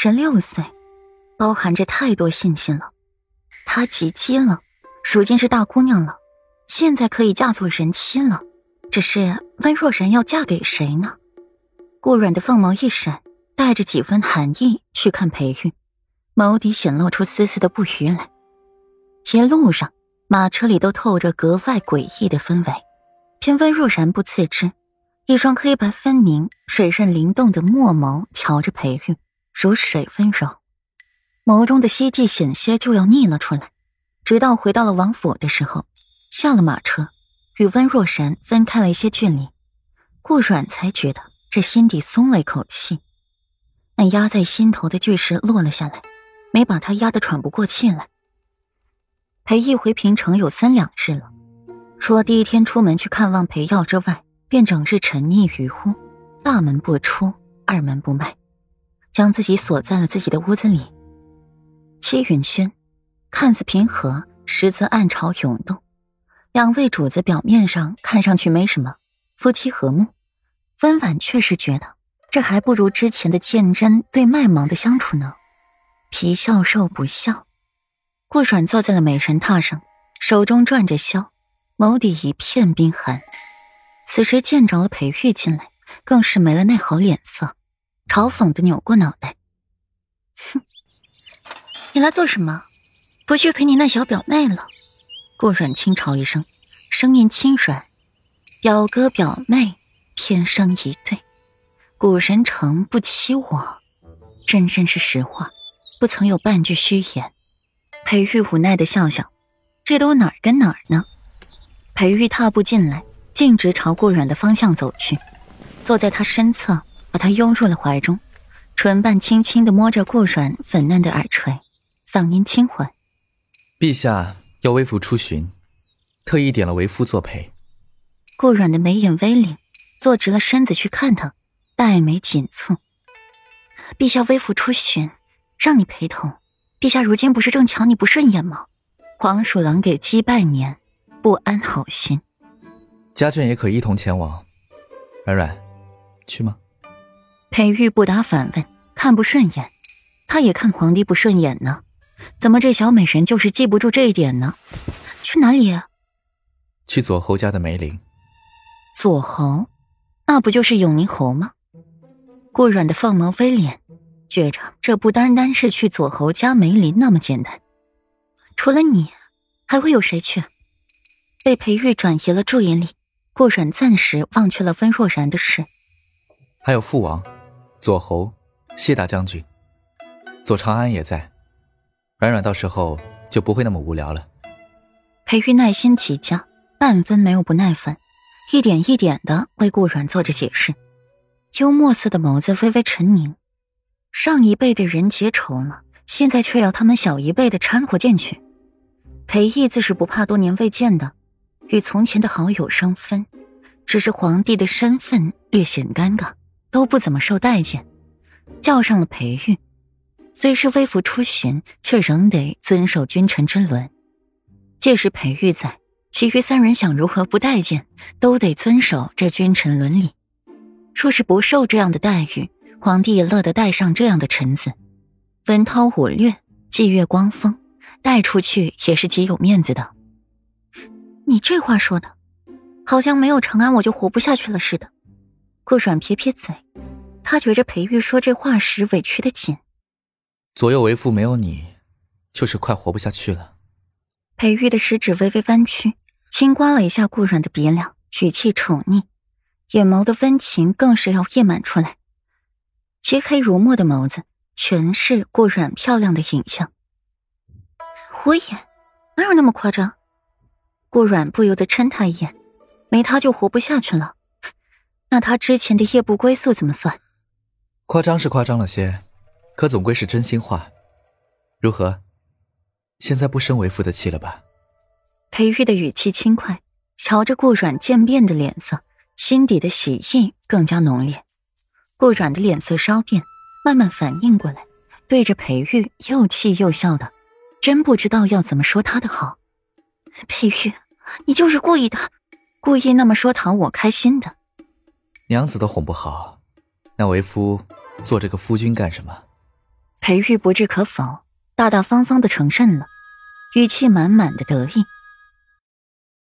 十六岁，包含着太多信息了。她及笄了，如今是大姑娘了，现在可以嫁作人妻了。只是温若然要嫁给谁呢？顾软的凤眸一闪，带着几分寒意去看裴玉，眸底显露出丝丝的不愉来。一路上，马车里都透着格外诡异的氛围，偏温若然不自知，一双黑白分明、水润灵动的墨眸瞧着裴玉，如水温柔，眸中的希冀险些就要溢了出来。直到回到了王府的时候，下了马车。与温若然分开了一些距离，顾阮才觉得这心底松了一口气。那压在心头的巨石落了下来，没把他压得喘不过气来。裴毅回平城有三两日了，除了第一天出门去看望裴耀之外，便整日沉溺于屋，大门不出，二门不迈，将自己锁在了自己的屋子里。戚云轩看似平和，实则暗潮涌动。两位主子表面上看上去没什么，夫妻和睦。温婉却是觉得这还不如之前的鉴真对麦芒的相处呢。皮笑肉不笑。顾阮坐在了美人榻上，手中转着箫，眸底一片冰寒。此时见着了裴玉进来，更是没了那好脸色，嘲讽的扭过脑袋：“哼，你来做什么？不去陪你那小表妹了？”顾阮轻嘲一声，声音轻软：“表哥表妹天生一对，古人诚不欺我，真真是实话，不曾有半句虚言。”裴玉无奈的笑笑：“这都哪儿跟哪儿呢？”裴玉踏步进来，径直朝顾阮的方向走去，坐在他身侧，把他拥入了怀中，唇瓣轻轻的摸着顾软粉嫩的耳垂，嗓音轻缓：“陛下。”要微服出巡，特意点了为夫作陪。顾软的眉眼微凛，坐直了身子去看他，黛眉紧蹙。陛下微服出巡，让你陪同。陛下如今不是正瞧你不顺眼吗？黄鼠狼给鸡拜年，不安好心。家眷也可一同前往。软软，去吗？裴玉不答反问，看不顺眼，他也看皇帝不顺眼呢。怎么这小美人就是记不住这一点呢？去哪里？去左侯家的梅林。左侯，那不就是永宁侯吗？顾阮的凤眸微敛，觉着这不单单是去左侯家梅林那么简单。除了你，还会有谁去？被裴玉转移了注意力，顾阮暂时忘却了温若然的事。还有父王、左侯、谢大将军、左长安也在。软软到时候就不会那么无聊了。裴玉耐心极佳，半分没有不耐烦，一点一点的为顾软做着解释。幽默似的眸子微微沉凝。上一辈的人结仇了，现在却要他们小一辈的掺和进去。裴毅自是不怕多年未见的，与从前的好友生分，只是皇帝的身份略显尴尬，都不怎么受待见，叫上了裴玉。虽是微服出巡，却仍得遵守君臣之伦。届时裴玉在，其余三人想如何不待见，都得遵守这君臣伦理。若是不受这样的待遇，皇帝也乐得带上这样的臣子，文韬武略，霁月光风，带出去也是极有面子的。你这话说的，好像没有长安我就活不下去了似的。顾阮撇撇嘴，他觉着裴玉说这话时委屈的紧。左右为父没有你，就是快活不下去了。裴玉的食指微微弯曲，轻刮了一下顾软的鼻梁，语气宠溺，眼眸的温情更是要溢满出来。漆黑如墨的眸子，全是顾软漂亮的影像。火眼，哪有那么夸张？顾软不由得嗔他一眼，没他就活不下去了。那他之前的夜不归宿怎么算？夸张是夸张了些。可总归是真心话，如何？现在不生为父的气了吧？裴玉的语气轻快，瞧着顾阮渐变的脸色，心底的喜意更加浓烈。顾阮的脸色稍变，慢慢反应过来，对着裴玉又气又笑的，真不知道要怎么说他的好。裴玉，你就是故意的，故意那么说讨我开心的。娘子都哄不好，那为夫做这个夫君干什么？裴玉不置可否，大大方方的承认了，语气满满的得意。